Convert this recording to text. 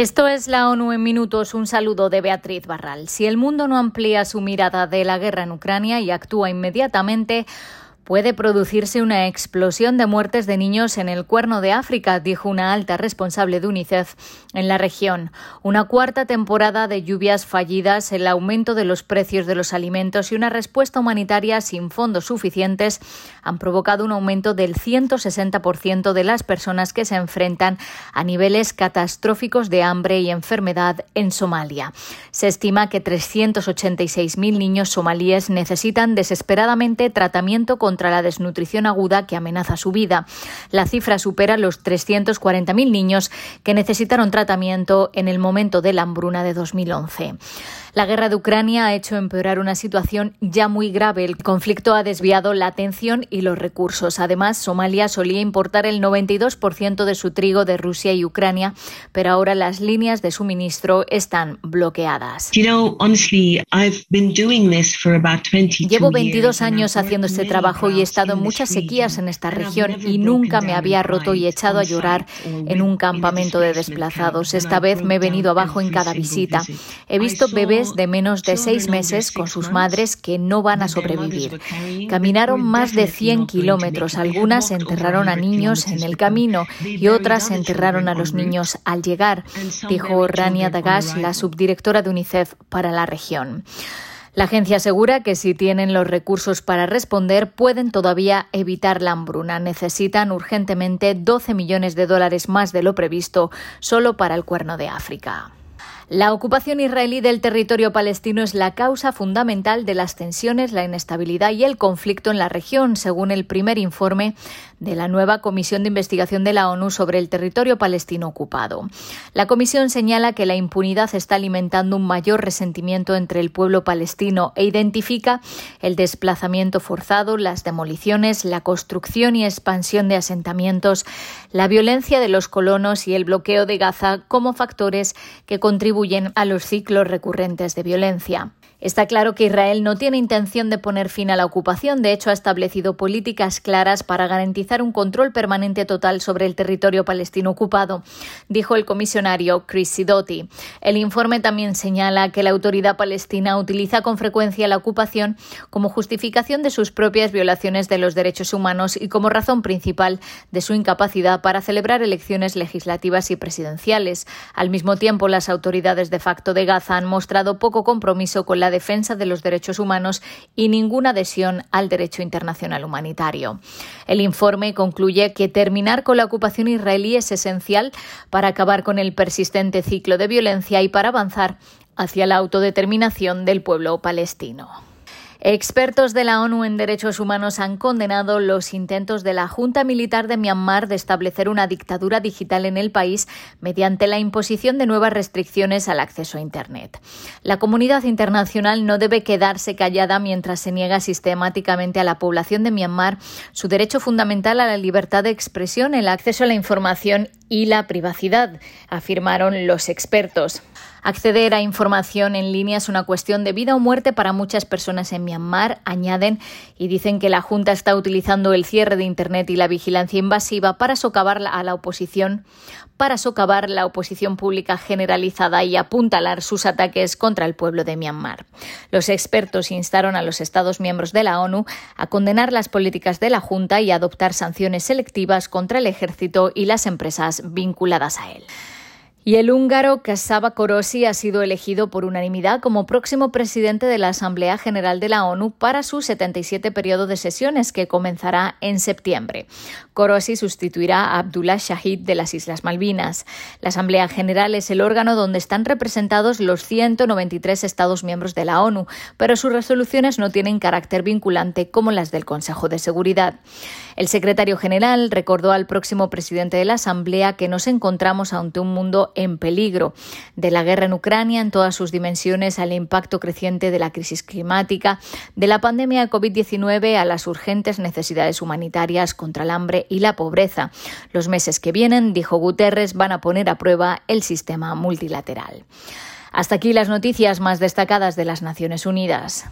Esto es la ONU en minutos. Un saludo de Beatriz Barral. Si el mundo no amplía su mirada de la guerra en Ucrania y actúa inmediatamente, puede producirse una explosión de muertes de niños en el cuerno de África, dijo una alta responsable de UNICEF en la región. Una cuarta temporada de lluvias fallidas, el aumento de los precios de los alimentos y una respuesta humanitaria sin fondos suficientes han provocado un aumento del 160% de las personas que se enfrentan a niveles catastróficos de hambre y enfermedad en Somalia. Se estima que 386.000 niños somalíes necesitan desesperadamente tratamiento contra la desnutrición aguda que amenaza su vida. La cifra supera los 340.000 niños que necesitaron tratamiento en el momento de la hambruna de 2011. La guerra de Ucrania ha hecho empeorar una situación ya muy grave. El conflicto ha desviado la atención y los recursos. Además, Somalia solía importar el 92% de su trigo de Rusia y Ucrania, pero ahora las líneas de suministro están bloqueadas. Llevo 22 años haciendo este trabajo y he estado en muchas sequías en esta región y nunca me había roto y echado a llorar en un campamento de desplazados. Esta vez me he venido abajo en cada visita. He visto bebés de menos de seis meses con sus madres que no van a sobrevivir. Caminaron más de 100 kilómetros. Algunas enterraron a niños en el camino y otras enterraron a los niños al llegar, dijo Rania Dagash, la subdirectora de UNICEF para la región. La agencia asegura que si tienen los recursos para responder, pueden todavía evitar la hambruna. Necesitan urgentemente 12 millones de dólares más de lo previsto solo para el cuerno de África. La ocupación israelí del territorio palestino es la causa fundamental de las tensiones, la inestabilidad y el conflicto en la región, según el primer informe de la nueva Comisión de Investigación de la ONU sobre el territorio palestino ocupado. La comisión señala que la impunidad está alimentando un mayor resentimiento entre el pueblo palestino e identifica el desplazamiento forzado, las demoliciones, la construcción y expansión de asentamientos, la violencia de los colonos y el bloqueo de Gaza como factores que contribuyen a los ciclos recurrentes de violencia. Está claro que Israel no tiene intención de poner fin a la ocupación, de hecho ha establecido políticas claras para garantizar un control permanente total sobre el territorio palestino ocupado, dijo el comisionario Chris Sidoti. El informe también señala que la autoridad palestina utiliza con frecuencia la ocupación como justificación de sus propias violaciones de los derechos humanos y como razón principal de su incapacidad para celebrar elecciones legislativas y presidenciales. Al mismo tiempo, las de facto de Gaza han mostrado poco compromiso con la defensa de los derechos humanos y ninguna adhesión al derecho internacional humanitario. El informe concluye que terminar con la ocupación israelí es esencial para acabar con el persistente ciclo de violencia y para avanzar hacia la autodeterminación del pueblo palestino. Expertos de la ONU en Derechos Humanos han condenado los intentos de la Junta Militar de Myanmar de establecer una dictadura digital en el país mediante la imposición de nuevas restricciones al acceso a Internet. La comunidad internacional no debe quedarse callada mientras se niega sistemáticamente a la población de Myanmar su derecho fundamental a la libertad de expresión, el acceso a la información y la privacidad, afirmaron los expertos. Acceder a información en línea es una cuestión de vida o muerte para muchas personas en Myanmar, añaden, y dicen que la Junta está utilizando el cierre de Internet y la vigilancia invasiva para socavar a la oposición, para socavar la oposición pública generalizada y apuntalar sus ataques contra el pueblo de Myanmar. Los expertos instaron a los Estados miembros de la ONU a condenar las políticas de la Junta y a adoptar sanciones selectivas contra el ejército y las empresas vinculadas a él. Y el húngaro Kasaba Korosi ha sido elegido por unanimidad como próximo presidente de la Asamblea General de la ONU para su 77 periodo de sesiones que comenzará en septiembre. Korosi sustituirá a Abdullah Shahid de las Islas Malvinas. La Asamblea General es el órgano donde están representados los 193 Estados miembros de la ONU, pero sus resoluciones no tienen carácter vinculante como las del Consejo de Seguridad. El secretario general recordó al próximo presidente de la Asamblea que nos encontramos ante un mundo en peligro, de la guerra en Ucrania en todas sus dimensiones al impacto creciente de la crisis climática, de la pandemia de COVID-19 a las urgentes necesidades humanitarias contra el hambre y la pobreza. Los meses que vienen, dijo Guterres, van a poner a prueba el sistema multilateral. Hasta aquí las noticias más destacadas de las Naciones Unidas.